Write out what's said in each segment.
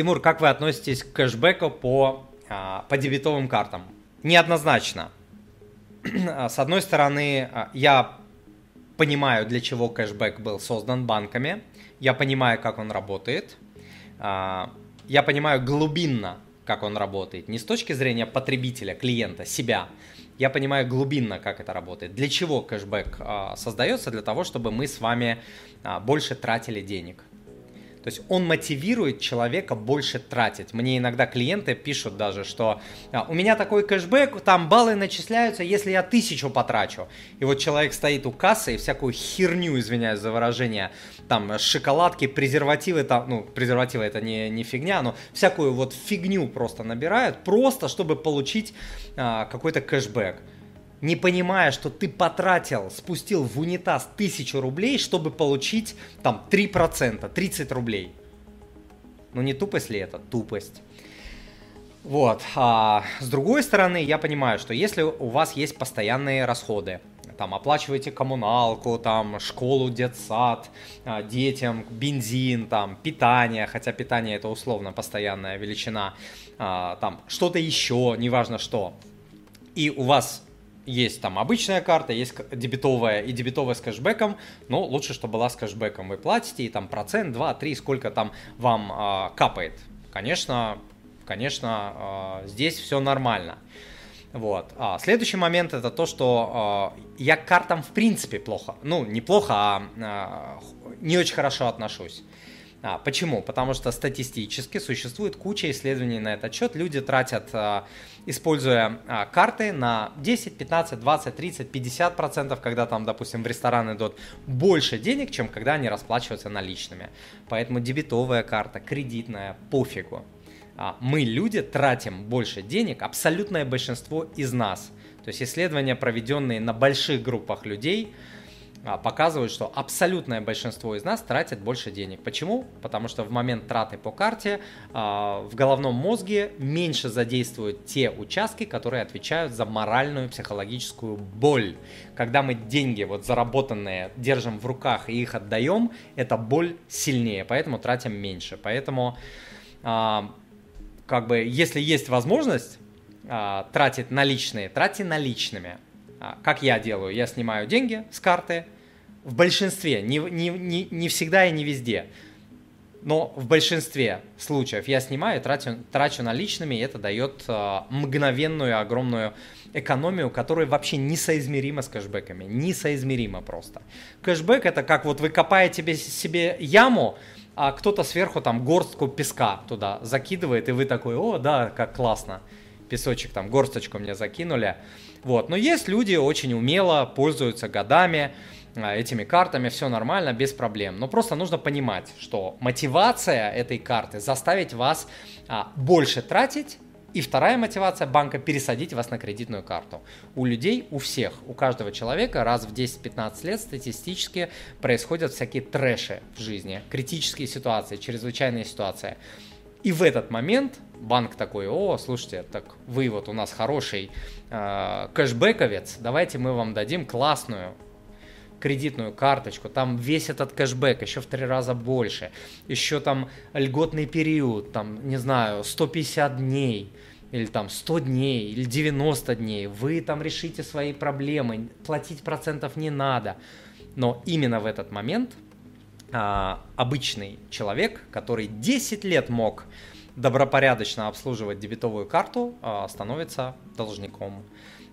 Тимур, как вы относитесь к кэшбэку по, а, по дебетовым картам? Неоднозначно. С одной стороны, а, я понимаю, для чего кэшбэк был создан банками, я понимаю, как он работает, а, я понимаю глубинно, как он работает, не с точки зрения потребителя, клиента, себя, я понимаю глубинно, как это работает. Для чего кэшбэк создается? Для того, чтобы мы с вами больше тратили денег. То есть он мотивирует человека больше тратить. Мне иногда клиенты пишут даже, что «А, у меня такой кэшбэк, там баллы начисляются, если я тысячу потрачу. И вот человек стоит у кассы и всякую херню, извиняюсь за выражение, там шоколадки, презервативы, там, ну, презервативы это не, не фигня, но всякую вот фигню просто набирают, просто чтобы получить а, какой-то кэшбэк не понимая, что ты потратил, спустил в унитаз тысячу рублей, чтобы получить там 3%, 30 рублей. Ну не тупость ли это? Тупость. Вот. А с другой стороны, я понимаю, что если у вас есть постоянные расходы, там оплачиваете коммуналку, там школу, детсад, а, детям, бензин, там питание, хотя питание это условно постоянная величина, а, там что-то еще, неважно что, и у вас есть там обычная карта, есть дебетовая и дебетовая с кэшбэком, но лучше, чтобы была с кэшбэком. Вы платите, и там процент, 2, 3, сколько там вам э, капает. Конечно, конечно, э, здесь все нормально. Вот. А следующий момент это то, что э, я к картам в принципе плохо, ну не плохо, а э, не очень хорошо отношусь. А, почему? Потому что статистически существует куча исследований на этот счет. Люди тратят, а, используя а, карты, на 10, 15, 20, 30, 50 процентов, когда там, допустим, в ресторан идут больше денег, чем когда они расплачиваются наличными. Поэтому дебетовая карта, кредитная, пофигу. А, мы, люди, тратим больше денег, абсолютное большинство из нас. То есть исследования, проведенные на больших группах людей, показывают, что абсолютное большинство из нас тратят больше денег. Почему? Потому что в момент траты по карте а, в головном мозге меньше задействуют те участки, которые отвечают за моральную психологическую боль. Когда мы деньги вот заработанные держим в руках и их отдаем, эта боль сильнее, поэтому тратим меньше. Поэтому а, как бы если есть возможность тратить наличные, тратьте наличными. А, как я делаю? Я снимаю деньги с карты, в большинстве, не, не, не, не всегда и не везде, но в большинстве случаев я снимаю, трачу, трачу наличными, и это дает э, мгновенную огромную экономию, которая вообще несоизмерима с кэшбэками, несоизмерима просто. Кэшбэк это как вот вы копаете себе, себе яму, а кто-то сверху там горстку песка туда закидывает, и вы такой, о, да, как классно, песочек там, горсточку мне закинули. Вот. Но есть люди очень умело, пользуются годами а, этими картами, все нормально, без проблем. Но просто нужно понимать, что мотивация этой карты заставить вас а, больше тратить, и вторая мотивация банка пересадить вас на кредитную карту. У людей, у всех, у каждого человека раз в 10-15 лет статистически происходят всякие трэши в жизни, критические ситуации, чрезвычайные ситуации. И в этот момент банк такой, о, слушайте, так вы вот у нас хороший э, кэшбэковец, давайте мы вам дадим классную кредитную карточку, там весь этот кэшбэк еще в три раза больше, еще там льготный период, там, не знаю, 150 дней, или там 100 дней, или 90 дней, вы там решите свои проблемы, платить процентов не надо. Но именно в этот момент а, обычный человек, который 10 лет мог добропорядочно обслуживать дебетовую карту, а, становится должником.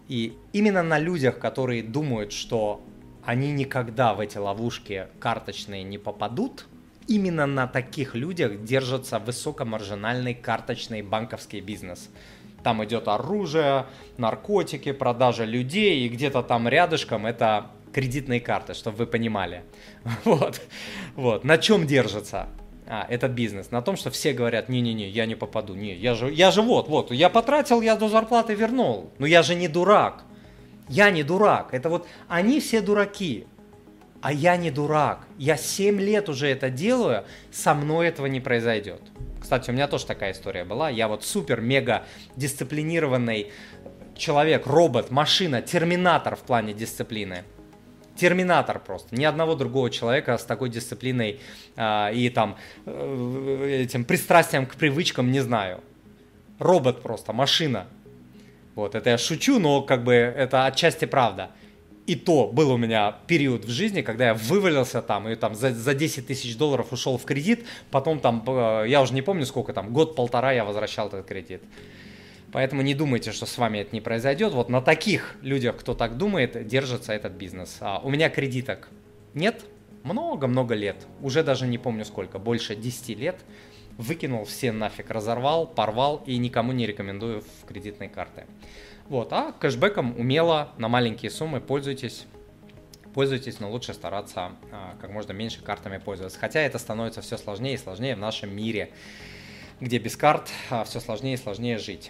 И именно на людях, которые думают, что они никогда в эти ловушки карточные не попадут, именно на таких людях держится высокомаржинальный карточный банковский бизнес. Там идет оружие, наркотики, продажа людей, и где-то там рядышком это кредитные карты, чтобы вы понимали. Вот. вот. На чем держится а, этот бизнес? На том, что все говорят, не-не-не, я не попаду, не, я же, я же вот, вот, я потратил, я до зарплаты вернул. Но я же не дурак. Я не дурак. Это вот они все дураки. А я не дурак. Я 7 лет уже это делаю, со мной этого не произойдет. Кстати, у меня тоже такая история была. Я вот супер-мега дисциплинированный человек, робот, машина, терминатор в плане дисциплины. Терминатор просто. Ни одного другого человека с такой дисциплиной а, и там э, этим пристрастием к привычкам не знаю. Робот просто, машина. Вот, это я шучу, но как бы это отчасти правда. И то был у меня период в жизни, когда я вывалился там и там за, за 10 тысяч долларов ушел в кредит, потом там, э, я уже не помню сколько там, год-полтора я возвращал этот кредит. Поэтому не думайте, что с вами это не произойдет. Вот на таких людях, кто так думает, держится этот бизнес. А у меня кредиток нет, много-много лет, уже даже не помню сколько, больше 10 лет. Выкинул все нафиг, разорвал, порвал и никому не рекомендую в кредитные карты. Вот, а кэшбэком умело на маленькие суммы пользуйтесь. Пользуйтесь, но лучше стараться а, как можно меньше картами пользоваться. Хотя это становится все сложнее и сложнее в нашем мире, где без карт а, все сложнее и сложнее жить.